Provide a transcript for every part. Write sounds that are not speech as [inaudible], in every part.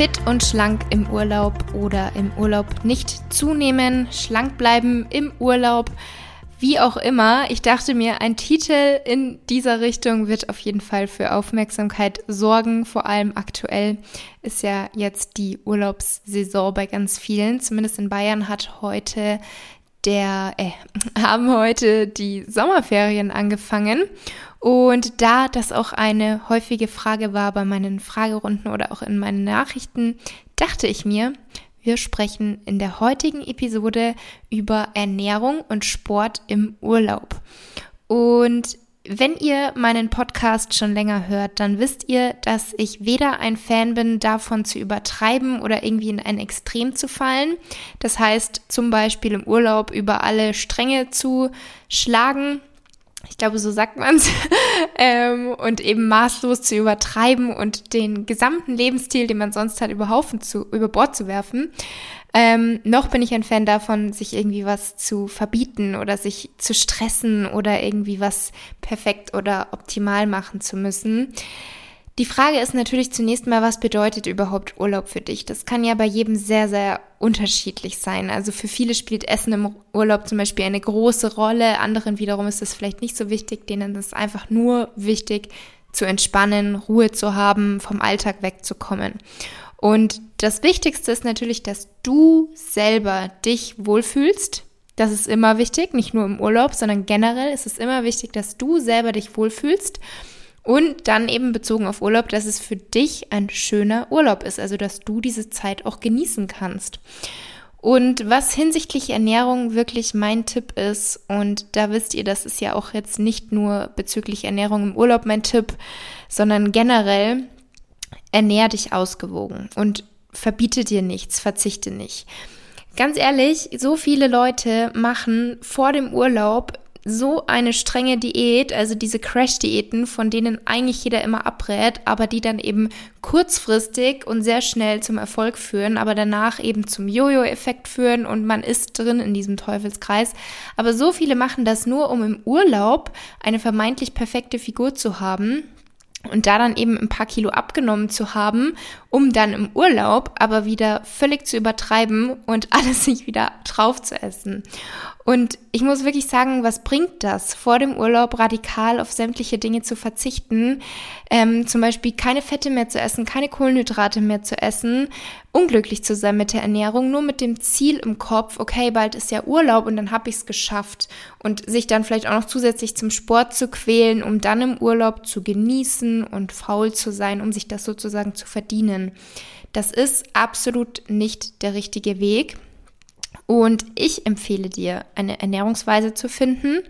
Fit und schlank im Urlaub oder im Urlaub nicht zunehmen, schlank bleiben im Urlaub, wie auch immer. Ich dachte mir, ein Titel in dieser Richtung wird auf jeden Fall für Aufmerksamkeit sorgen. Vor allem aktuell ist ja jetzt die Urlaubssaison bei ganz vielen. Zumindest in Bayern hat heute der, äh, [laughs] haben heute die Sommerferien angefangen. Und da das auch eine häufige Frage war bei meinen Fragerunden oder auch in meinen Nachrichten, dachte ich mir, wir sprechen in der heutigen Episode über Ernährung und Sport im Urlaub. Und wenn ihr meinen Podcast schon länger hört, dann wisst ihr, dass ich weder ein Fan bin, davon zu übertreiben oder irgendwie in ein Extrem zu fallen. Das heißt, zum Beispiel im Urlaub über alle Stränge zu schlagen. Ich glaube, so sagt man's. [laughs] ähm, und eben maßlos zu übertreiben und den gesamten Lebensstil, den man sonst hat, über zu, über Bord zu werfen. Ähm, noch bin ich ein Fan davon, sich irgendwie was zu verbieten oder sich zu stressen oder irgendwie was perfekt oder optimal machen zu müssen. Die Frage ist natürlich zunächst mal, was bedeutet überhaupt Urlaub für dich? Das kann ja bei jedem sehr, sehr unterschiedlich sein. Also für viele spielt Essen im Urlaub zum Beispiel eine große Rolle, anderen wiederum ist es vielleicht nicht so wichtig, denen ist es einfach nur wichtig, zu entspannen, Ruhe zu haben, vom Alltag wegzukommen. Und das Wichtigste ist natürlich, dass du selber dich wohlfühlst. Das ist immer wichtig, nicht nur im Urlaub, sondern generell ist es immer wichtig, dass du selber dich wohlfühlst. Und dann eben bezogen auf Urlaub, dass es für dich ein schöner Urlaub ist, also dass du diese Zeit auch genießen kannst. Und was hinsichtlich Ernährung wirklich mein Tipp ist, und da wisst ihr, das ist ja auch jetzt nicht nur bezüglich Ernährung im Urlaub mein Tipp, sondern generell, ernähr dich ausgewogen und verbiete dir nichts, verzichte nicht. Ganz ehrlich, so viele Leute machen vor dem Urlaub so eine strenge Diät, also diese Crash-Diäten, von denen eigentlich jeder immer abrät, aber die dann eben kurzfristig und sehr schnell zum Erfolg führen, aber danach eben zum Jojo-Effekt führen und man ist drin in diesem Teufelskreis. Aber so viele machen das nur, um im Urlaub eine vermeintlich perfekte Figur zu haben und da dann eben ein paar Kilo abgenommen zu haben, um dann im Urlaub aber wieder völlig zu übertreiben und [laughs] alles sich wieder drauf zu essen. Und ich muss wirklich sagen, was bringt das, vor dem Urlaub radikal auf sämtliche Dinge zu verzichten? Ähm, zum Beispiel keine Fette mehr zu essen, keine Kohlenhydrate mehr zu essen, unglücklich zu sein mit der Ernährung, nur mit dem Ziel im Kopf, okay, bald ist ja Urlaub und dann habe ich es geschafft. Und sich dann vielleicht auch noch zusätzlich zum Sport zu quälen, um dann im Urlaub zu genießen und faul zu sein, um sich das sozusagen zu verdienen. Das ist absolut nicht der richtige Weg. Und ich empfehle dir, eine Ernährungsweise zu finden,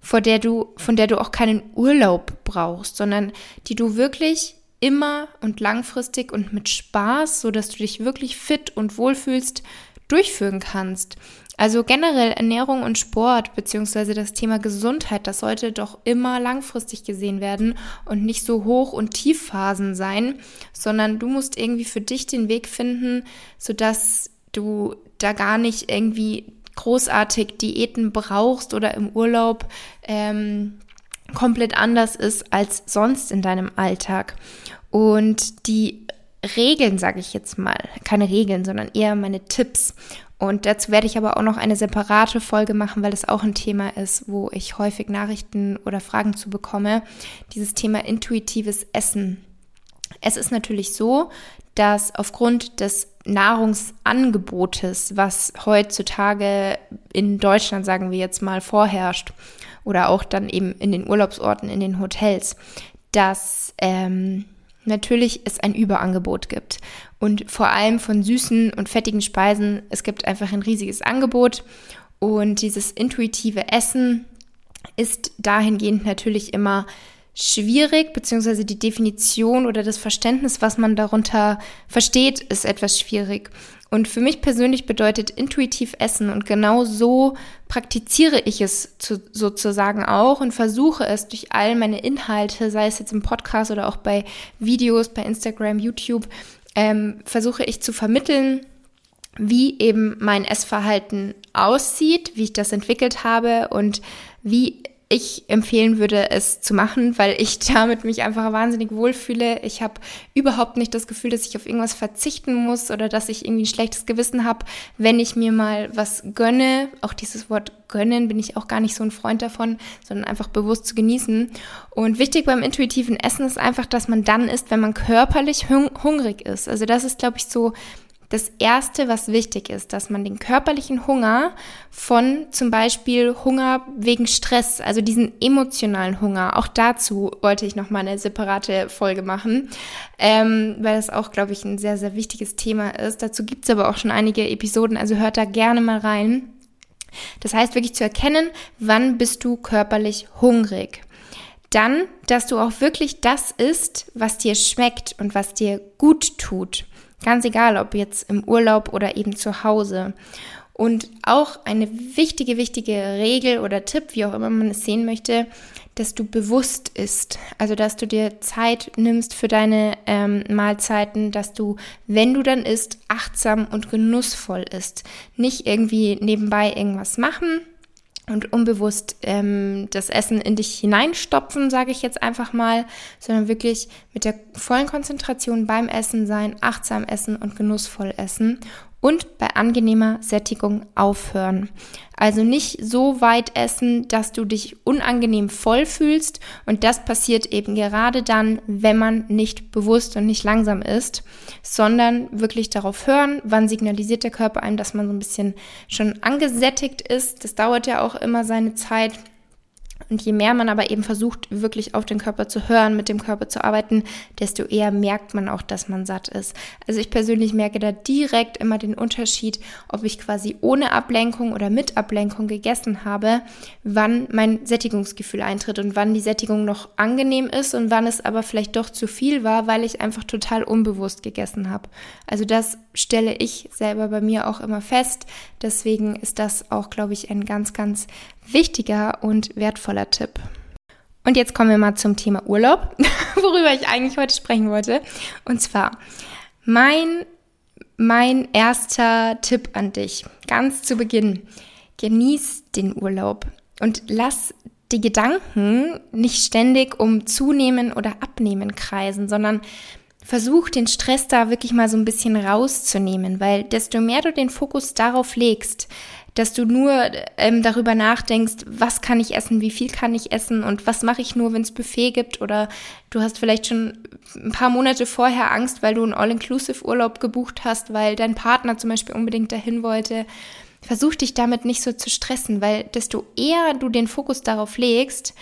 vor der du, von der du auch keinen Urlaub brauchst, sondern die du wirklich immer und langfristig und mit Spaß, so dass du dich wirklich fit und wohlfühlst, durchführen kannst. Also generell Ernährung und Sport beziehungsweise das Thema Gesundheit, das sollte doch immer langfristig gesehen werden und nicht so Hoch- und Tiefphasen sein, sondern du musst irgendwie für dich den Weg finden, sodass du da gar nicht irgendwie großartig Diäten brauchst oder im Urlaub ähm, komplett anders ist als sonst in deinem Alltag. Und die Regeln, sage ich jetzt mal, keine Regeln, sondern eher meine Tipps. Und dazu werde ich aber auch noch eine separate Folge machen, weil das auch ein Thema ist, wo ich häufig Nachrichten oder Fragen zu bekomme. Dieses Thema intuitives Essen. Es ist natürlich so, dass aufgrund des Nahrungsangebotes, was heutzutage in Deutschland, sagen wir jetzt mal, vorherrscht, oder auch dann eben in den Urlaubsorten, in den Hotels, dass ähm, natürlich es ein Überangebot gibt. Und vor allem von süßen und fettigen Speisen, es gibt einfach ein riesiges Angebot. Und dieses intuitive Essen ist dahingehend natürlich immer schwierig, beziehungsweise die Definition oder das Verständnis, was man darunter versteht, ist etwas schwierig. Und für mich persönlich bedeutet intuitiv Essen und genau so praktiziere ich es zu, sozusagen auch und versuche es durch all meine Inhalte, sei es jetzt im Podcast oder auch bei Videos, bei Instagram, YouTube, ähm, versuche ich zu vermitteln, wie eben mein Essverhalten aussieht, wie ich das entwickelt habe und wie ich empfehlen würde, es zu machen, weil ich [laughs] damit mich einfach wahnsinnig wohlfühle. Ich habe überhaupt nicht das Gefühl, dass ich auf irgendwas verzichten muss oder dass ich irgendwie ein schlechtes Gewissen habe, wenn ich mir mal was gönne. Auch dieses Wort gönnen bin ich auch gar nicht so ein Freund davon, sondern einfach bewusst zu genießen. Und wichtig beim intuitiven Essen ist einfach, dass man dann isst, wenn man körperlich hung hungrig ist. Also das ist, glaube ich, so das Erste, was wichtig ist, dass man den körperlichen Hunger von zum Beispiel Hunger wegen Stress, also diesen emotionalen Hunger, auch dazu wollte ich noch mal eine separate Folge machen, ähm, weil das auch, glaube ich, ein sehr, sehr wichtiges Thema ist. Dazu gibt es aber auch schon einige Episoden, also hört da gerne mal rein. Das heißt wirklich zu erkennen, wann bist du körperlich hungrig. Dann, dass du auch wirklich das isst, was dir schmeckt und was dir gut tut. Ganz egal, ob jetzt im Urlaub oder eben zu Hause. Und auch eine wichtige, wichtige Regel oder Tipp, wie auch immer man es sehen möchte, dass du bewusst isst. Also, dass du dir Zeit nimmst für deine ähm, Mahlzeiten, dass du, wenn du dann isst, achtsam und genussvoll isst. Nicht irgendwie nebenbei irgendwas machen, und unbewusst ähm, das Essen in dich hineinstopfen, sage ich jetzt einfach mal, sondern wirklich mit der vollen Konzentration beim Essen sein, achtsam essen und genussvoll essen und bei angenehmer Sättigung aufhören. Also nicht so weit essen, dass du dich unangenehm voll fühlst und das passiert eben gerade dann, wenn man nicht bewusst und nicht langsam ist, sondern wirklich darauf hören, wann signalisiert der Körper einem, dass man so ein bisschen schon angesättigt ist. Das dauert ja auch immer seine Zeit und je mehr man aber eben versucht, wirklich auf den Körper zu hören, mit dem Körper zu arbeiten, desto eher merkt man auch, dass man satt ist. Also ich persönlich merke da direkt immer den Unterschied, ob ich quasi ohne Ablenkung oder mit Ablenkung gegessen habe, wann mein Sättigungsgefühl eintritt und wann die Sättigung noch angenehm ist und wann es aber vielleicht doch zu viel war, weil ich einfach total unbewusst gegessen habe. Also das stelle ich selber bei mir auch immer fest. Deswegen ist das auch, glaube ich, ein ganz, ganz wichtiger und wertvoller Tipp. Und jetzt kommen wir mal zum Thema Urlaub, [laughs] worüber ich eigentlich heute sprechen wollte. Und zwar mein, mein erster Tipp an dich, ganz zu Beginn. Genieß den Urlaub und lass die Gedanken nicht ständig um Zunehmen oder Abnehmen kreisen, sondern versuch den Stress da wirklich mal so ein bisschen rauszunehmen, weil desto mehr du den Fokus darauf legst, dass du nur ähm, darüber nachdenkst, was kann ich essen, wie viel kann ich essen und was mache ich nur, wenn es Buffet gibt oder du hast vielleicht schon ein paar Monate vorher Angst, weil du einen All-Inclusive-Urlaub gebucht hast, weil dein Partner zum Beispiel unbedingt dahin wollte. Versuch dich damit nicht so zu stressen, weil desto eher du den Fokus darauf legst,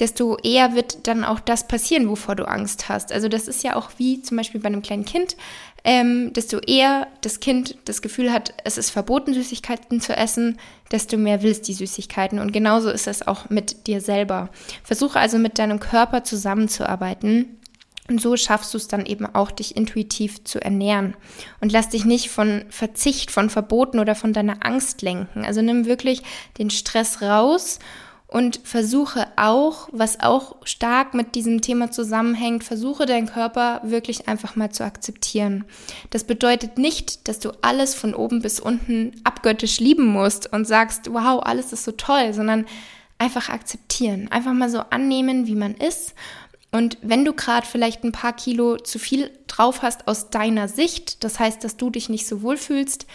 desto eher wird dann auch das passieren, wovor du Angst hast. Also das ist ja auch wie zum Beispiel bei einem kleinen Kind, ähm, desto eher das Kind das Gefühl hat, es ist verboten, Süßigkeiten zu essen, desto mehr willst die Süßigkeiten. Und genauso ist es auch mit dir selber. Versuche also mit deinem Körper zusammenzuarbeiten. Und so schaffst du es dann eben auch, dich intuitiv zu ernähren. Und lass dich nicht von Verzicht, von Verboten oder von deiner Angst lenken. Also nimm wirklich den Stress raus und versuche auch, was auch stark mit diesem Thema zusammenhängt, versuche deinen Körper wirklich einfach mal zu akzeptieren. Das bedeutet nicht, dass du alles von oben bis unten abgöttisch lieben musst und sagst, wow, alles ist so toll, sondern einfach akzeptieren, einfach mal so annehmen, wie man ist. Und wenn du gerade vielleicht ein paar Kilo zu viel drauf hast aus deiner Sicht, das heißt, dass du dich nicht so wohl fühlst,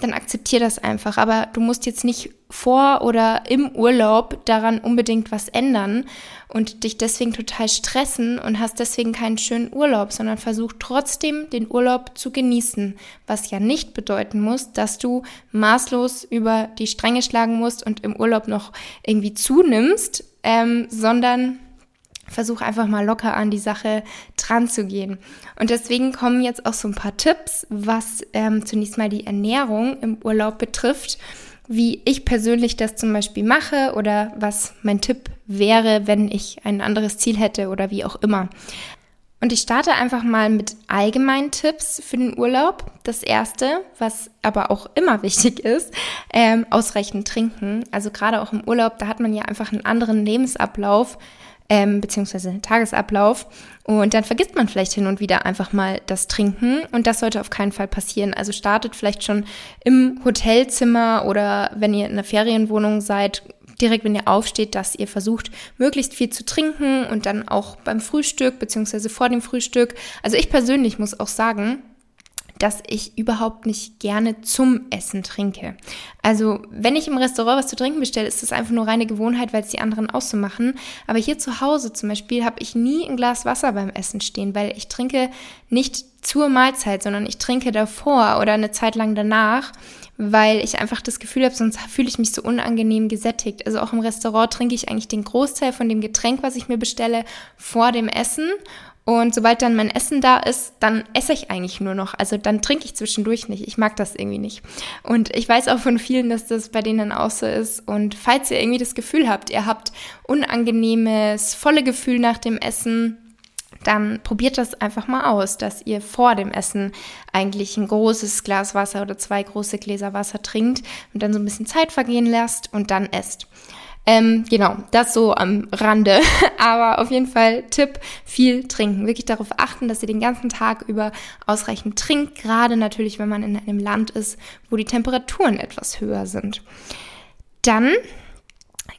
dann akzeptier das einfach. Aber du musst jetzt nicht vor oder im Urlaub daran unbedingt was ändern und dich deswegen total stressen und hast deswegen keinen schönen Urlaub, sondern versuch trotzdem den Urlaub zu genießen, was ja nicht bedeuten muss, dass du maßlos über die Stränge schlagen musst und im Urlaub noch irgendwie zunimmst, ähm, sondern versuch einfach mal locker an die Sache dran zu gehen. Und deswegen kommen jetzt auch so ein paar Tipps, was ähm, zunächst mal die Ernährung im Urlaub betrifft, wie ich persönlich das zum Beispiel mache oder was mein Tipp wäre, wenn ich ein anderes Ziel hätte oder wie auch immer. Und ich starte einfach mal mit allgemeinen Tipps für den Urlaub. Das erste, was aber auch immer [laughs] wichtig ist, ähm, ausreichend trinken. Also gerade auch im Urlaub, da hat man ja einfach einen anderen Lebensablauf ähm, beziehungsweise Tagesablauf. Und dann vergisst man vielleicht hin und wieder einfach mal das Trinken. Und das sollte auf keinen Fall passieren. Also startet vielleicht schon im Hotelzimmer oder wenn ihr in einer Ferienwohnung seid, direkt, wenn ihr aufsteht, dass ihr versucht, möglichst viel zu trinken und dann auch beim Frühstück beziehungsweise vor dem Frühstück. Also ich persönlich muss auch sagen, dass ich überhaupt nicht gerne zum Essen trinke. Also, wenn ich im Restaurant was zu trinken bestelle, ist das einfach nur reine Gewohnheit, weil es die anderen auch so machen. Aber hier zu Hause zum Beispiel habe ich nie ein Glas Wasser beim Essen stehen, weil ich trinke nicht zur Mahlzeit, sondern ich trinke davor oder eine Zeit lang danach, weil ich einfach das Gefühl habe, sonst fühle ich mich so unangenehm gesättigt. Also auch im Restaurant trinke ich eigentlich den Großteil von dem Getränk, was ich mir bestelle, vor dem Essen und sobald dann mein Essen da ist, dann esse ich eigentlich nur noch. Also dann trinke ich zwischendurch nicht. Ich mag das irgendwie nicht. Und ich weiß auch von vielen, dass das bei denen auch so ist. Und falls ihr irgendwie das Gefühl habt, ihr habt unangenehmes, volle Gefühl nach dem Essen, dann probiert das einfach mal aus, dass ihr vor dem Essen eigentlich ein großes Glas Wasser oder zwei große Gläser Wasser trinkt und dann so ein bisschen Zeit vergehen lasst und dann esst. Ähm, genau, das so am Rande. [laughs] Aber auf jeden Fall Tipp, viel trinken. Wirklich darauf achten, dass ihr den ganzen Tag über ausreichend trinkt. Gerade natürlich, wenn man in einem Land ist, wo die Temperaturen etwas höher sind. Dann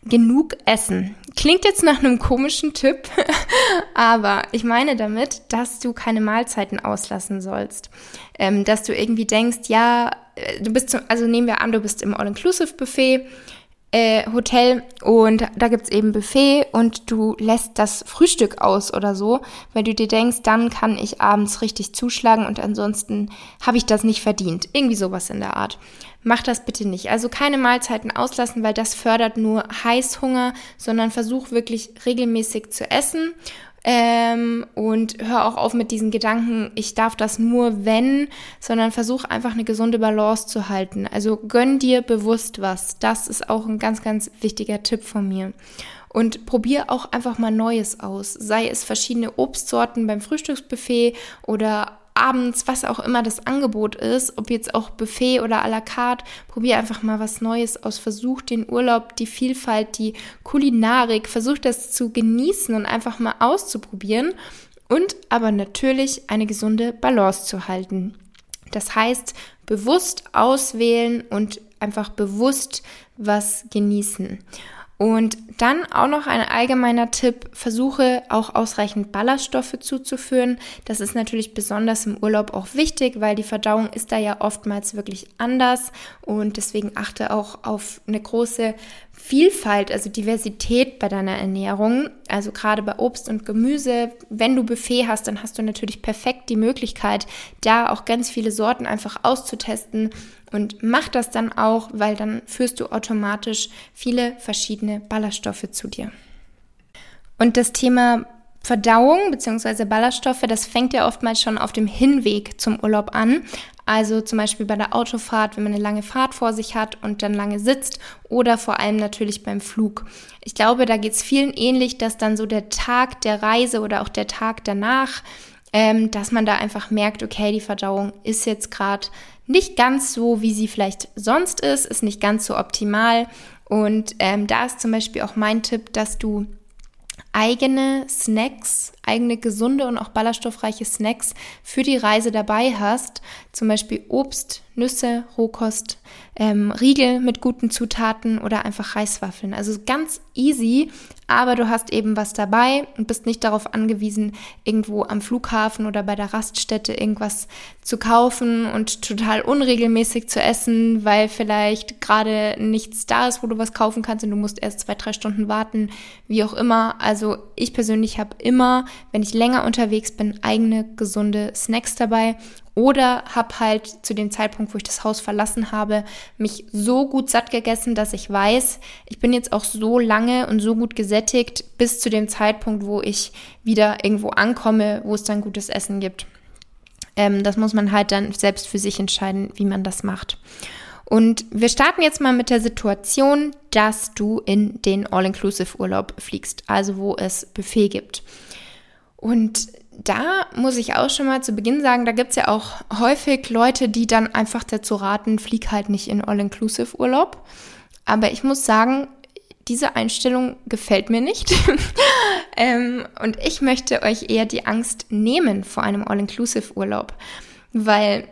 genug essen. Klingt jetzt nach einem komischen Tipp, [laughs] aber ich meine damit, dass du keine Mahlzeiten auslassen sollst. Ähm, dass du irgendwie denkst, ja, äh, du bist, zum, also nehmen wir an, du bist im All-Inclusive-Buffet äh, Hotel und da gibt's eben Buffet und du lässt das Frühstück aus oder so, weil du dir denkst, dann kann ich abends richtig zuschlagen und ansonsten habe ich das nicht verdient. Irgendwie sowas in der Art. Mach das bitte nicht. Also keine Mahlzeiten auslassen, weil das fördert nur Heißhunger, sondern versuch wirklich regelmäßig zu essen ähm, und hör auch auf mit diesen Gedanken, ich darf das nur wenn, sondern versuch einfach eine gesunde Balance zu halten. Also gönn dir bewusst was. Das ist auch ein ganz, ganz wichtiger Tipp von mir. Und probier auch einfach mal Neues aus. Sei es verschiedene Obstsorten beim Frühstücksbuffet oder abends, was auch immer das Angebot ist, ob jetzt auch Buffet oder à la carte, probier einfach mal was Neues aus. Versuch den Urlaub, die Vielfalt, die Kulinarik, versuch das zu genießen und einfach mal auszuprobieren und aber natürlich eine gesunde Balance zu halten. Das heißt, bewusst auswählen und einfach bewusst was genießen. Und dann auch noch ein allgemeiner Tipp, versuche auch ausreichend Ballaststoffe zuzuführen. Das ist natürlich besonders im Urlaub auch wichtig, weil die Verdauung ist da ja oftmals wirklich anders und deswegen achte auch auf eine große Vielfalt, also Diversität bei deiner Ernährung. Also gerade bei Obst und Gemüse, wenn du Buffet hast, dann hast du natürlich perfekt die Möglichkeit, da auch ganz viele Sorten einfach auszutesten und mach das dann auch, weil dann führst du automatisch viele verschiedene Ballaststoffe zu dir. Und das Thema Verdauung bzw. Ballaststoffe, das fängt ja oftmals schon auf dem Hinweg zum Urlaub an. Also zum Beispiel bei der Autofahrt, wenn man eine lange Fahrt vor sich hat und dann lange sitzt oder vor allem natürlich beim Flug. Ich glaube, da geht es vielen ähnlich, dass dann so der Tag der Reise oder auch der Tag danach, ähm, dass man da einfach merkt, okay, die Verdauung ist jetzt gerade nicht ganz so, wie sie vielleicht sonst ist, ist nicht ganz so optimal. Und ähm, da ist zum Beispiel auch mein Tipp, dass du eigene Snacks, eigene gesunde und auch ballaststoffreiche Snacks für die Reise dabei hast. Zum Beispiel Obst, Nüsse, Rohkost, ähm, Riegel mit guten Zutaten oder einfach Reiswaffeln. Also ganz easy, aber du hast eben was dabei und bist nicht darauf angewiesen, irgendwo am Flughafen oder bei der Raststätte irgendwas zu kaufen und total unregelmäßig zu essen, weil vielleicht gerade nichts da ist, wo du was kaufen kannst und du musst erst zwei, drei Stunden warten, wie auch immer. Also ich persönlich habe immer, wenn ich länger unterwegs bin, eigene gesunde Snacks dabei oder habe halt zu dem Zeitpunkt, wo ich das Haus verlassen habe, mich so gut satt gegessen, dass ich weiß, ich bin jetzt auch so lange und so gut gesättigt bis zu dem Zeitpunkt, wo ich wieder irgendwo ankomme, wo es dann gutes Essen gibt. Ähm, das muss man halt dann selbst für sich entscheiden, wie man das macht. Und wir starten jetzt mal mit der Situation, dass du in den All-Inclusive-Urlaub fliegst, also wo es Buffet gibt. Und da muss ich auch schon mal zu Beginn sagen, da gibt es ja auch häufig Leute, die dann einfach dazu raten, flieg halt nicht in All-Inclusive-Urlaub. Aber ich muss sagen, diese Einstellung gefällt mir nicht. [laughs] ähm, und ich möchte euch eher die Angst nehmen vor einem All-Inclusive-Urlaub. Weil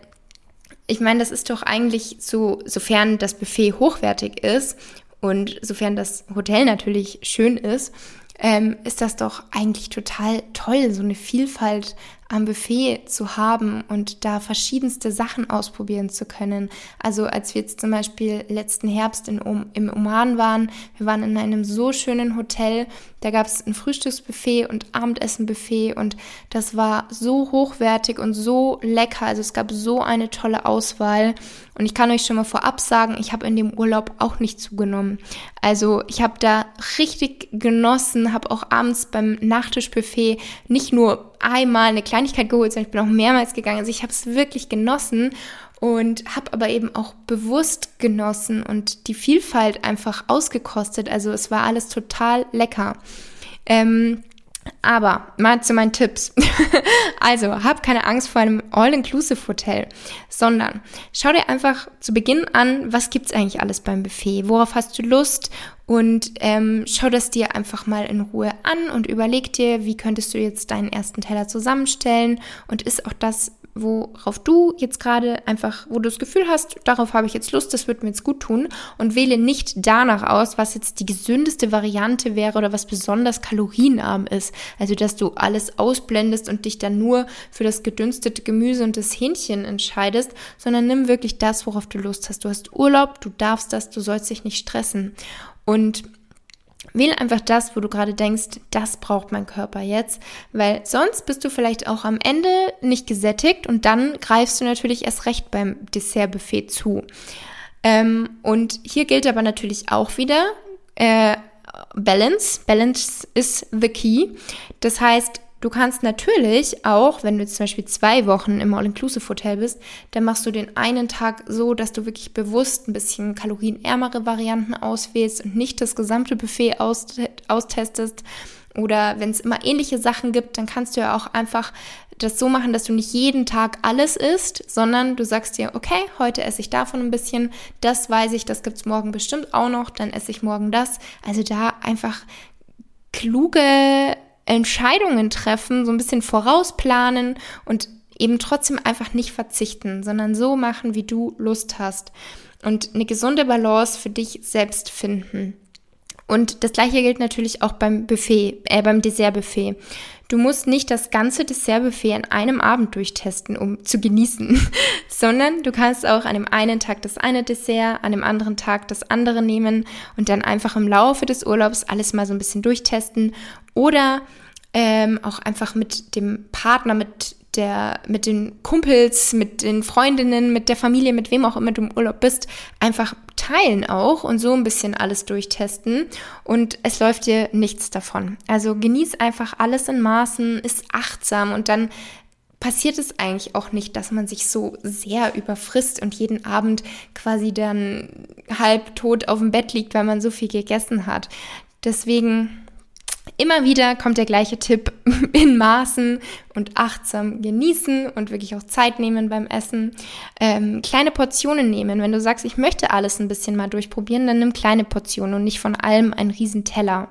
ich meine, das ist doch eigentlich so, sofern das Buffet hochwertig ist Und sofern das Hotel natürlich schön ist, ähm, ist das doch eigentlich total toll, so eine Vielfalt am Buffet zu haben und da verschiedenste Sachen ausprobieren zu können. Also als wir jetzt zum Beispiel letzten Herbst in, im Oman waren, wir waren in einem so schönen Hotel, da gab es ein Frühstücksbuffet und Abendessenbuffet und das war so hochwertig und so lecker. Also es gab so eine tolle Auswahl und ich kann euch schon mal vorab sagen, ich habe in dem Urlaub auch nicht zugenommen. Also ich habe da richtig genossen, habe auch abends beim Nachtischbuffet nicht nur einmal eine Kleinigkeit geholt, sondern ich bin auch mehrmals gegangen. Also ich habe es wirklich genossen und habe aber eben auch bewusst genossen und die Vielfalt einfach ausgekostet. Also es war alles total lecker. Ähm, aber mal zu meinen Tipps. [laughs] also, hab keine Angst vor einem All-Inclusive-Hotel, sondern schau dir einfach zu Beginn an, was gibt's eigentlich alles beim Buffet, worauf hast du Lust und ähm, schau das dir einfach mal in Ruhe an und überleg dir, wie könntest du jetzt deinen ersten Teller zusammenstellen und ist auch das worauf du jetzt gerade einfach, wo du das Gefühl hast, darauf habe ich jetzt Lust, das wird mir jetzt gut tun und wähle nicht danach aus, was jetzt die gesündeste Variante wäre oder was besonders kalorienarm ist. Also, dass du alles ausblendest und dich dann nur für das gedünstete Gemüse und das Hähnchen entscheidest, sondern nimm wirklich das, worauf du Lust hast. Du hast Urlaub, du darfst das, du sollst dich nicht stressen. Und Wähle einfach das, wo du gerade denkst, das braucht mein Körper jetzt, weil sonst bist du vielleicht auch am Ende nicht gesättigt und dann greifst du natürlich erst recht beim Dessertbuffet zu. Ähm, und hier gilt aber natürlich auch wieder äh, Balance. Balance is the key. Das heißt, Du kannst natürlich auch, wenn du jetzt zum Beispiel zwei Wochen im All-Inclusive-Hotel bist, dann machst du den einen Tag so, dass du wirklich bewusst ein bisschen kalorienärmere Varianten auswählst und nicht das gesamte Buffet austestest. Oder wenn es immer ähnliche Sachen gibt, dann kannst du ja auch einfach das so machen, dass du nicht jeden Tag alles isst, sondern du sagst dir, okay, heute esse ich davon ein bisschen, das weiß ich, das gibt's morgen bestimmt auch noch, dann esse ich morgen das. Also da einfach kluge Entscheidungen treffen, so ein bisschen vorausplanen und eben trotzdem einfach nicht verzichten, sondern so machen, wie du Lust hast und eine gesunde Balance für dich selbst finden. Und das gleiche gilt natürlich auch beim Buffet, äh, beim Dessertbuffet. Du musst nicht das ganze Dessertbuffet an einem Abend durchtesten, um zu genießen, [laughs] sondern du kannst auch an dem einen Tag das eine Dessert, an dem anderen Tag das andere nehmen und dann einfach im Laufe des Urlaubs alles mal so ein bisschen durchtesten oder ähm, auch einfach mit dem Partner, mit der, mit den Kumpels, mit den Freundinnen, mit der Familie, mit wem auch immer du im Urlaub bist, einfach teilen auch und so ein bisschen alles durchtesten und es läuft dir nichts davon. Also genieß einfach alles in Maßen, ist achtsam und dann passiert es eigentlich auch nicht, dass man sich so sehr überfrisst und jeden Abend quasi dann halb tot auf dem Bett liegt, weil man so viel gegessen hat. Deswegen Immer wieder kommt der gleiche Tipp [laughs] in Maßen und achtsam genießen und wirklich auch Zeit nehmen beim Essen. Ähm, kleine Portionen nehmen. Wenn du sagst, ich möchte alles ein bisschen mal durchprobieren, dann nimm kleine Portionen und nicht von allem einen riesen Teller.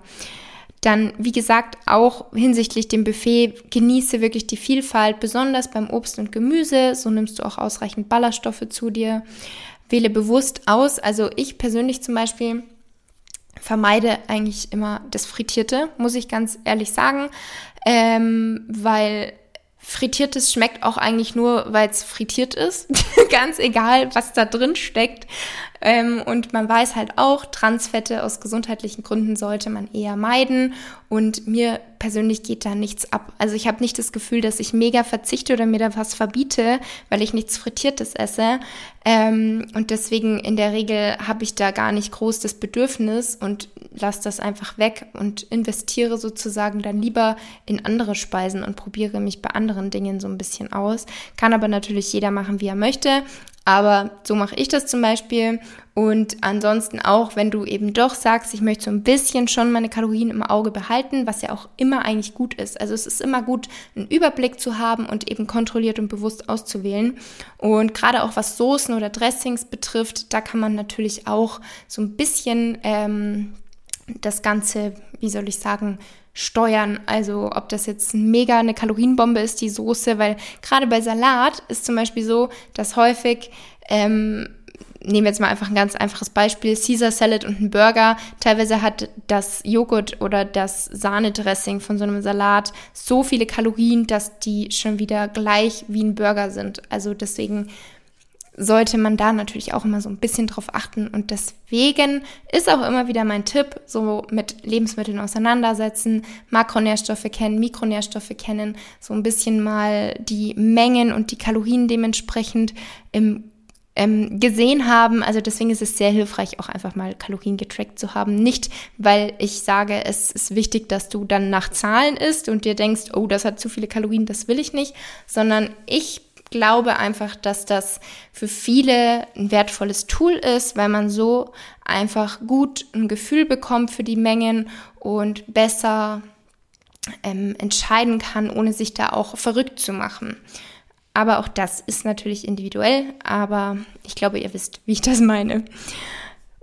Dann, wie gesagt, auch hinsichtlich dem Buffet, genieße wirklich die Vielfalt, besonders beim Obst und Gemüse. So nimmst du auch ausreichend Ballaststoffe zu dir. Wähle bewusst aus. Also ich persönlich zum Beispiel vermeide eigentlich immer das Frittierte, muss ich ganz ehrlich sagen, ähm, weil Frittiertes schmeckt auch eigentlich nur, weil es frittiert ist. [laughs] ganz egal, was da drin steckt. Ähm, und man weiß halt auch, Transfette aus gesundheitlichen Gründen sollte man eher meiden. Und mir persönlich geht da nichts ab. Also ich habe nicht das Gefühl, dass ich mega verzichte oder mir da was verbiete, weil ich nichts Frittiertes esse. Ähm, und deswegen in der Regel habe ich da gar nicht groß das Bedürfnis und lasse das einfach weg und investiere sozusagen dann lieber in andere Speisen und probiere mich bei anderen Dingen so ein bisschen aus. Kann aber natürlich jeder machen, wie er möchte. Aber so mache ich das zum Beispiel. Und ansonsten auch, wenn du eben doch sagst, ich möchte so ein bisschen schon meine Kalorien im Auge behalten, was ja auch immer eigentlich gut ist. Also es ist immer gut, einen Überblick zu haben und eben kontrolliert und bewusst auszuwählen. Und gerade auch was Soßen oder Dressings betrifft, da kann man natürlich auch so ein bisschen ähm, das Ganze, wie soll ich sagen, steuern. Also ob das jetzt mega eine Kalorienbombe ist, die Soße, weil gerade bei Salat ist zum Beispiel so, dass häufig ähm, nehmen jetzt mal einfach ein ganz einfaches Beispiel, Caesar Salad und ein Burger. Teilweise hat das Joghurt oder das Sahnedressing von so einem Salat so viele Kalorien, dass die schon wieder gleich wie ein Burger sind. Also deswegen sollte man da natürlich auch immer so ein bisschen drauf achten. Und deswegen ist auch immer wieder mein Tipp, so mit Lebensmitteln auseinandersetzen, Makronährstoffe kennen, Mikronährstoffe kennen, so ein bisschen mal die Mengen und die Kalorien dementsprechend im ähm, gesehen haben. Also deswegen ist es sehr hilfreich, auch einfach mal Kalorien getrackt zu haben. Nicht, weil ich sage, es ist wichtig, dass du dann nach Zahlen isst und dir denkst, oh, das hat zu viele Kalorien, das will ich nicht, sondern ich glaube einfach, dass das für viele ein wertvolles Tool ist, weil man so einfach gut ein Gefühl bekommt für die Mengen und besser ähm, entscheiden kann, ohne sich da auch verrückt zu machen. Aber auch das ist natürlich individuell, aber ich glaube, ihr wisst, wie ich das meine.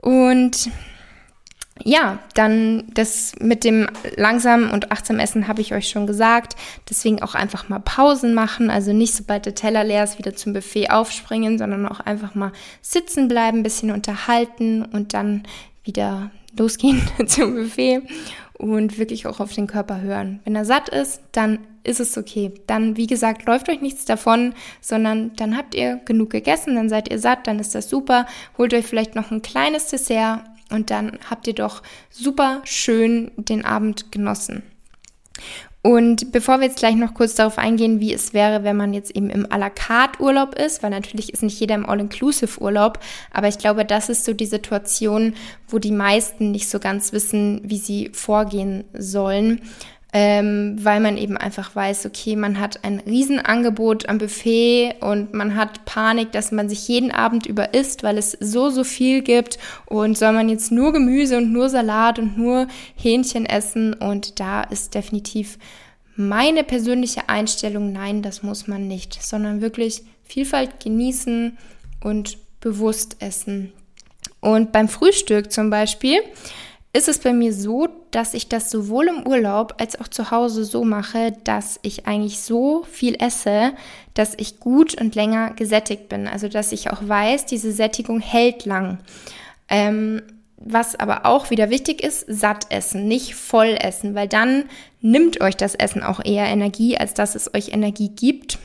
Und ja, dann das mit dem langsamen und achtsamen Essen habe ich euch schon gesagt. Deswegen auch einfach mal Pausen machen. Also nicht sobald der Teller leer ist, wieder zum Buffet aufspringen, sondern auch einfach mal sitzen bleiben, ein bisschen unterhalten und dann wieder losgehen [laughs] zum Buffet und wirklich auch auf den Körper hören. Wenn er satt ist, dann ist es okay. Dann, wie gesagt, läuft euch nichts davon, sondern dann habt ihr genug gegessen, dann seid ihr satt, dann ist das super. Holt euch vielleicht noch ein kleines Dessert und dann habt ihr doch super schön den Abend genossen. Und bevor wir jetzt gleich noch kurz darauf eingehen, wie es wäre, wenn man jetzt eben im à la carte Urlaub ist, weil natürlich ist nicht jeder im All-Inclusive Urlaub, aber ich glaube, das ist so die Situation, wo die meisten nicht so ganz wissen, wie sie vorgehen sollen ähm, weil man eben einfach weiß, okay, man hat ein Riesenangebot am Buffet und man hat Panik, dass man sich jeden Abend über isst, weil es so, so viel gibt und soll man jetzt nur Gemüse und nur Salat und nur Hähnchen essen und da ist definitiv meine persönliche Einstellung, nein, das muss man nicht, sondern wirklich Vielfalt genießen und bewusst essen. Und beim Frühstück zum Beispiel, ist es bei mir so, dass ich das sowohl im Urlaub als auch zu Hause so mache, dass ich eigentlich so viel esse, dass ich gut und länger gesättigt bin. Also dass ich auch weiß, diese Sättigung hält lang. Ähm, was aber auch wieder wichtig ist, satt essen, nicht voll essen, weil dann nimmt euch das Essen auch eher Energie, als dass es euch Energie gibt.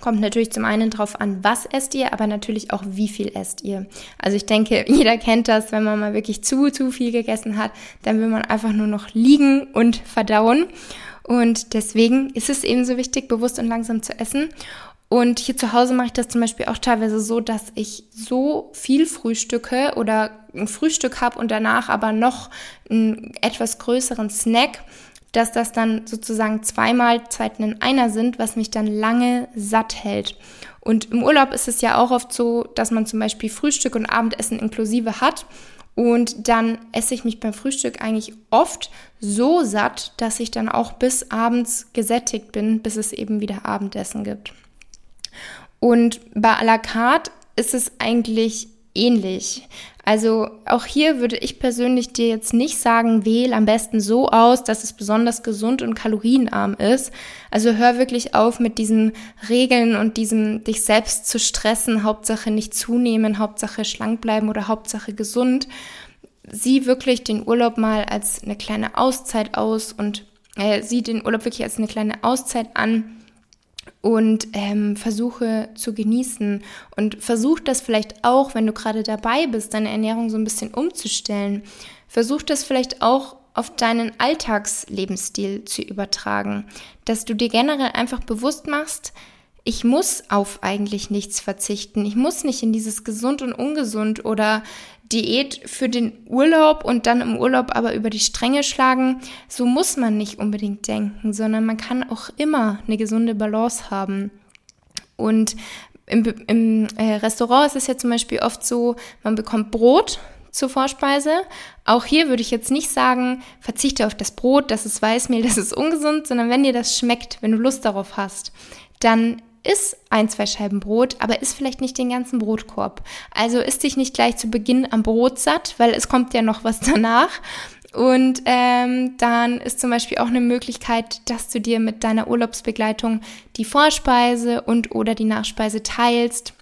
Kommt natürlich zum einen drauf an, was esst ihr, aber natürlich auch, wie viel esst ihr. Also ich denke, [laughs] jeder kennt das, wenn man mal wirklich zu, zu viel gegessen hat, dann will man einfach nur noch liegen und verdauen. Und deswegen ist es eben so wichtig, bewusst und langsam zu essen. Und hier zu Hause mache ich das zum Beispiel auch teilweise so, dass ich so viel frühstücke oder ein Frühstück habe und danach aber noch einen etwas größeren Snack dass das dann sozusagen zwei Mahlzeiten in einer sind, was mich dann lange satt hält. Und im Urlaub ist es ja auch oft so, dass man zum Beispiel Frühstück und Abendessen inklusive hat. Und dann esse ich mich beim Frühstück eigentlich oft so satt, dass ich dann auch bis abends gesättigt bin, bis es eben wieder Abendessen gibt. Und bei à la carte ist es eigentlich ähnlich. Also auch hier würde ich persönlich dir jetzt nicht sagen, wähl am besten so aus, dass es besonders gesund und kalorienarm ist. Also hör wirklich auf mit diesen Regeln und diesem dich selbst zu stressen, Hauptsache nicht zunehmen, Hauptsache schlank bleiben oder Hauptsache gesund. Sieh wirklich den Urlaub mal als eine kleine Auszeit aus und äh, sieh den Urlaub wirklich als eine kleine Auszeit an und ähm, versuche zu genießen und versuch das vielleicht auch, wenn du gerade dabei bist, deine Ernährung so ein bisschen umzustellen. Versuch das vielleicht auch auf deinen Alltagslebensstil zu übertragen, dass du dir generell einfach bewusst machst, ich muss auf eigentlich nichts verzichten. Ich muss nicht in dieses gesund und ungesund oder Diät für den Urlaub und dann im Urlaub aber über die Stränge schlagen. So muss man nicht unbedingt denken, sondern man kann auch immer eine gesunde Balance haben. Und im, im äh, Restaurant ist es ja zum Beispiel oft so, man bekommt Brot zur Vorspeise. Auch hier würde ich jetzt nicht sagen, verzichte auf das Brot, das ist Weißmehl, [laughs] das ist ungesund, sondern wenn dir das schmeckt, wenn du Lust darauf hast, dann iss ein, zwei Scheiben Brot, aber iss vielleicht nicht den ganzen Brotkorb. Also isst dich nicht gleich zu Beginn am Brot satt, weil es kommt ja noch was [laughs] danach. Und ähm, dann ist zum Beispiel auch eine Möglichkeit, dass du dir mit deiner Urlaubsbegleitung die Vorspeise und oder die Nachspeise teilst.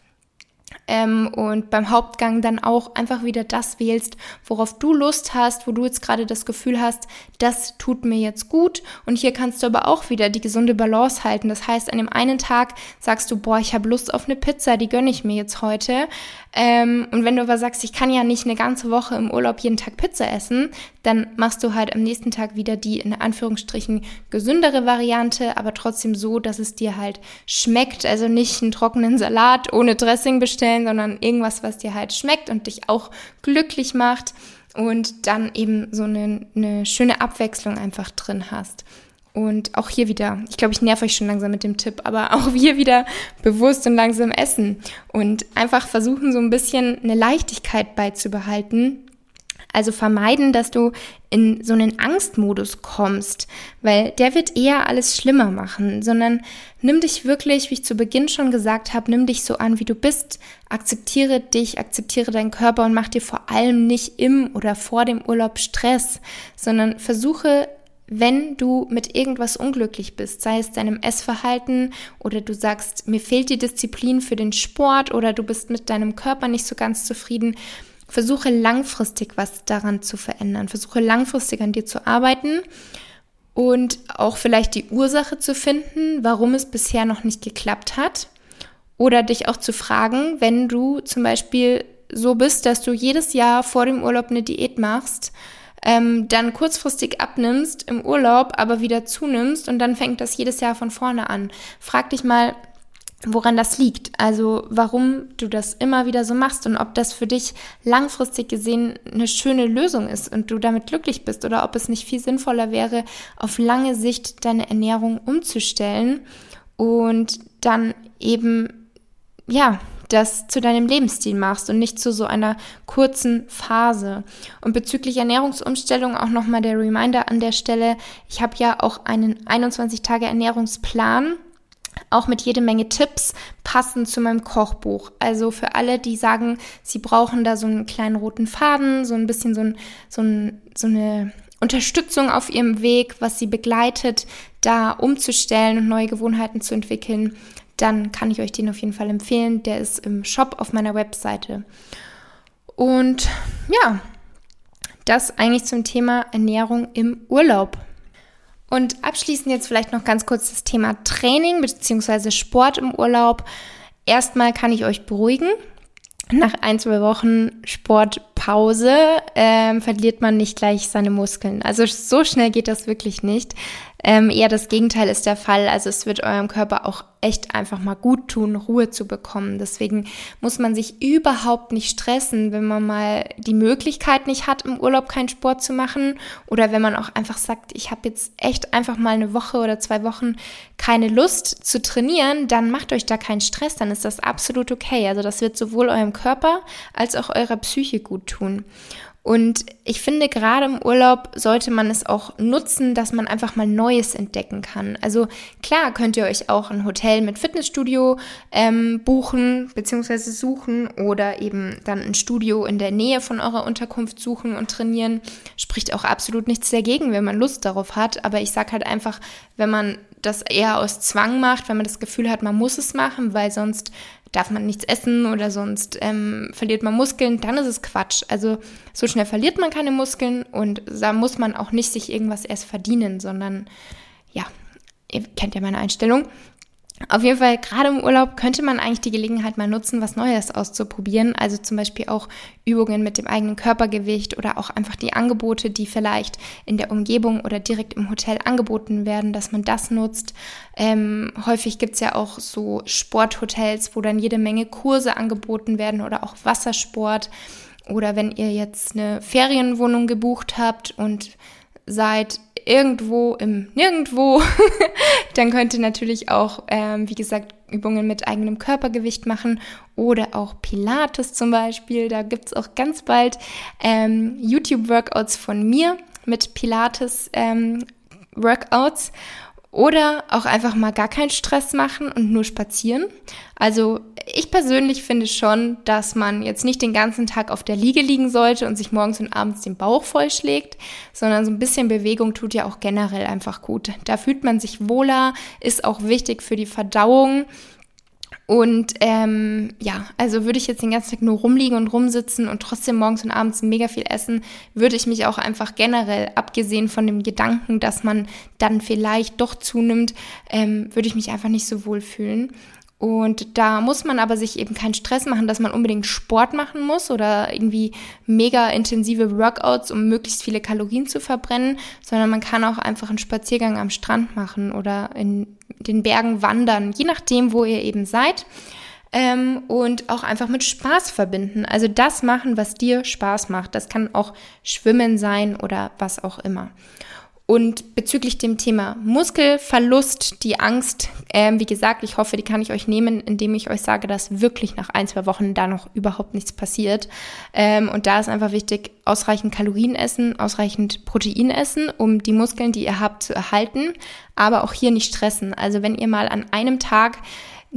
Ähm, und beim Hauptgang dann auch einfach wieder das wählst, worauf du Lust hast, wo du jetzt gerade das Gefühl hast, das tut mir jetzt gut. Und hier kannst du aber auch wieder die gesunde Balance halten. Das heißt, an dem einen Tag sagst du, boah, ich habe Lust auf eine Pizza, die gönne ich mir jetzt heute. Ähm, und wenn du aber sagst, ich kann ja nicht eine ganze Woche im Urlaub jeden Tag Pizza essen, dann machst du halt am nächsten Tag wieder die in Anführungsstrichen gesündere Variante, aber trotzdem so, dass es dir halt schmeckt. Also nicht einen trockenen Salat ohne Dressing bestellen, sondern irgendwas, was dir halt schmeckt und dich auch glücklich macht und dann eben so eine, eine schöne Abwechslung einfach drin hast. Und auch hier wieder, ich glaube, ich nerv euch schon langsam mit dem Tipp, aber [laughs] auch hier wieder bewusst und langsam essen und einfach versuchen, so ein bisschen eine Leichtigkeit beizubehalten. Also vermeiden, dass du in so einen Angstmodus kommst, weil der wird eher alles schlimmer machen, sondern nimm dich wirklich, wie ich zu Beginn schon gesagt habe, nimm dich so an, wie du bist, akzeptiere dich, akzeptiere deinen Körper und mach dir vor allem nicht im oder vor dem Urlaub Stress, sondern versuche wenn du mit irgendwas unglücklich bist, sei es deinem Essverhalten oder du sagst, mir fehlt die Disziplin für den Sport oder du bist mit deinem Körper nicht so ganz zufrieden, versuche langfristig was daran zu verändern, versuche langfristig an dir zu arbeiten und auch vielleicht die Ursache zu finden, warum es bisher noch nicht geklappt hat oder dich auch zu fragen, wenn du zum Beispiel so bist, dass du jedes Jahr vor dem Urlaub eine Diät machst, ähm, dann kurzfristig abnimmst im Urlaub, aber wieder zunimmst und dann fängt das jedes Jahr von vorne an. Frag dich mal, woran das liegt. Also warum du das immer wieder so machst und ob das für dich langfristig gesehen eine schöne Lösung ist und du damit glücklich bist oder ob es nicht viel sinnvoller wäre, auf lange Sicht deine Ernährung umzustellen und dann eben, ja, das zu deinem Lebensstil machst und nicht zu so einer kurzen Phase. Und bezüglich Ernährungsumstellung auch nochmal der Reminder an der Stelle. Ich habe ja auch einen 21 Tage Ernährungsplan auch mit jede Menge Tipps passend zu meinem Kochbuch. Also für alle, die sagen, sie brauchen da so einen kleinen roten Faden, so ein bisschen so, ein, so, ein, so eine Unterstützung auf ihrem Weg, was sie begleitet, da umzustellen und neue Gewohnheiten zu entwickeln, dann kann ich euch den auf jeden Fall empfehlen. Der ist im Shop auf meiner Webseite. Und ja, das eigentlich zum Thema Ernährung im Urlaub. Und abschließend jetzt vielleicht noch ganz kurz das Thema Training bzw. Sport im Urlaub. Erstmal kann ich euch beruhigen. Nach ein, zwei Wochen Sportpause ähm, verliert man nicht gleich seine Muskeln. Also so schnell geht das wirklich nicht. Ähm, eher das Gegenteil ist der Fall. Also es wird eurem Körper auch echt einfach mal gut tun, Ruhe zu bekommen. Deswegen muss man sich überhaupt nicht stressen, wenn man mal die Möglichkeit nicht hat, im Urlaub keinen Sport zu machen oder wenn man auch einfach sagt, ich habe jetzt echt einfach mal eine Woche oder zwei Wochen keine Lust zu trainieren, dann macht euch da keinen Stress, dann ist das absolut okay. Also das wird sowohl eurem Körper als auch eurer Psyche gut tun. Und ich finde, gerade im Urlaub sollte man es auch nutzen, dass man einfach mal Neues entdecken kann. Also klar könnt ihr euch auch ein Hotel mit Fitnessstudio ähm, buchen bzw. suchen oder eben dann ein Studio in der Nähe von eurer Unterkunft suchen und trainieren. Spricht auch absolut nichts dagegen, wenn man Lust darauf hat. Aber ich sage halt einfach, wenn man das eher aus Zwang macht, wenn man das Gefühl hat, man muss es machen, weil sonst darf man nichts essen oder sonst ähm, verliert man Muskeln, dann ist es Quatsch. Also so schnell verliert man keine Muskeln und da muss man auch nicht sich irgendwas erst verdienen, sondern ja, ihr kennt ja meine Einstellung. Auf jeden Fall, gerade im Urlaub könnte man eigentlich die Gelegenheit mal nutzen, was Neues auszuprobieren. Also zum Beispiel auch Übungen mit dem eigenen Körpergewicht oder auch einfach die Angebote, die vielleicht in der Umgebung oder direkt im Hotel angeboten werden, dass man das nutzt. Ähm, häufig gibt's ja auch so Sporthotels, wo dann jede Menge Kurse angeboten werden oder auch Wassersport. Oder wenn ihr jetzt eine Ferienwohnung gebucht habt und seid irgendwo im Nirgendwo, [laughs] dann könnt ihr natürlich auch, ähm, wie gesagt, Übungen mit eigenem Körpergewicht machen oder auch Pilates zum Beispiel. Da gibt's auch ganz bald ähm, YouTube-Workouts von mir mit Pilates-Workouts. Ähm, oder auch einfach mal gar keinen Stress machen und nur spazieren. Also ich persönlich finde schon, dass man jetzt nicht den ganzen Tag auf der Liege liegen sollte und sich morgens und abends den Bauch vollschlägt, sondern so ein bisschen Bewegung tut ja auch generell einfach gut. Da fühlt man sich wohler, ist auch wichtig für die Verdauung. Und ähm, ja, also würde ich jetzt den ganzen Tag nur rumliegen und rumsitzen und trotzdem morgens und abends mega viel essen, würde ich mich auch einfach generell, abgesehen von dem Gedanken, dass man dann vielleicht doch zunimmt, ähm, würde ich mich einfach nicht so wohl fühlen. Und da muss man aber sich eben keinen Stress machen, dass man unbedingt Sport machen muss oder irgendwie mega intensive Workouts, um möglichst viele Kalorien zu verbrennen, sondern man kann auch einfach einen Spaziergang am Strand machen oder in den Bergen wandern, je nachdem, wo ihr eben seid. Ähm, und auch einfach mit Spaß verbinden. Also das machen, was dir Spaß macht. Das kann auch Schwimmen sein oder was auch immer. Und bezüglich dem Thema Muskelverlust, die Angst, ähm, wie gesagt, ich hoffe, die kann ich euch nehmen, indem ich euch sage, dass wirklich nach ein, zwei Wochen da noch überhaupt nichts passiert. Ähm, und da ist einfach wichtig, ausreichend Kalorien essen, ausreichend Protein essen, um die Muskeln, die ihr habt, zu erhalten. Aber auch hier nicht stressen. Also wenn ihr mal an einem Tag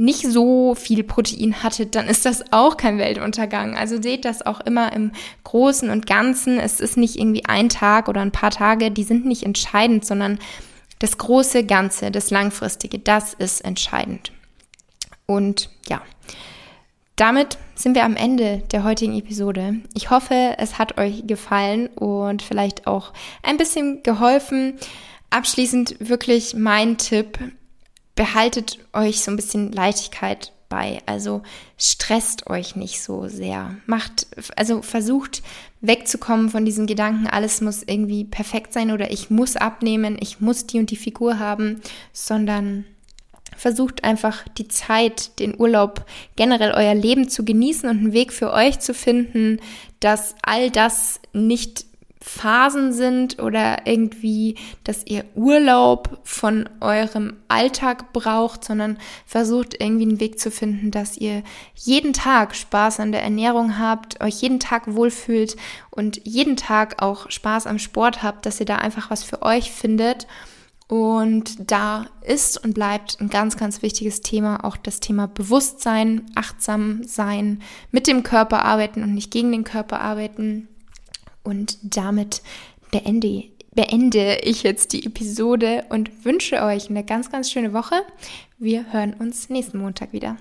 nicht so viel Protein hattet, dann ist das auch kein Weltuntergang. Also seht das auch immer im Großen und Ganzen. Es ist nicht irgendwie ein Tag oder ein paar Tage, die sind nicht entscheidend, sondern das große Ganze, das Langfristige, das ist entscheidend. Und ja, damit sind wir am Ende der heutigen Episode. Ich hoffe, es hat euch gefallen und vielleicht auch ein bisschen geholfen. Abschließend wirklich mein Tipp, behaltet euch so ein bisschen Leichtigkeit bei. Also stresst euch nicht so sehr. Macht, also versucht wegzukommen von diesem Gedanken, alles muss irgendwie perfekt sein oder ich muss abnehmen, ich muss die und die Figur haben, sondern versucht einfach die Zeit, den Urlaub, generell euer Leben zu genießen und einen Weg für euch zu finden, dass all das nicht Phasen sind oder irgendwie, dass ihr Urlaub von eurem Alltag braucht, sondern versucht irgendwie einen Weg zu finden, dass ihr jeden Tag Spaß an der Ernährung habt, euch jeden Tag wohlfühlt und jeden Tag auch Spaß am Sport habt, dass ihr da einfach was für euch findet. Und da ist und bleibt ein ganz, ganz wichtiges Thema auch das Thema Bewusstsein, achtsam sein, mit dem Körper arbeiten und nicht gegen den Körper arbeiten. Und damit beende, beende ich jetzt die Episode und wünsche euch eine ganz, ganz schöne Woche. Wir hören uns nächsten Montag wieder.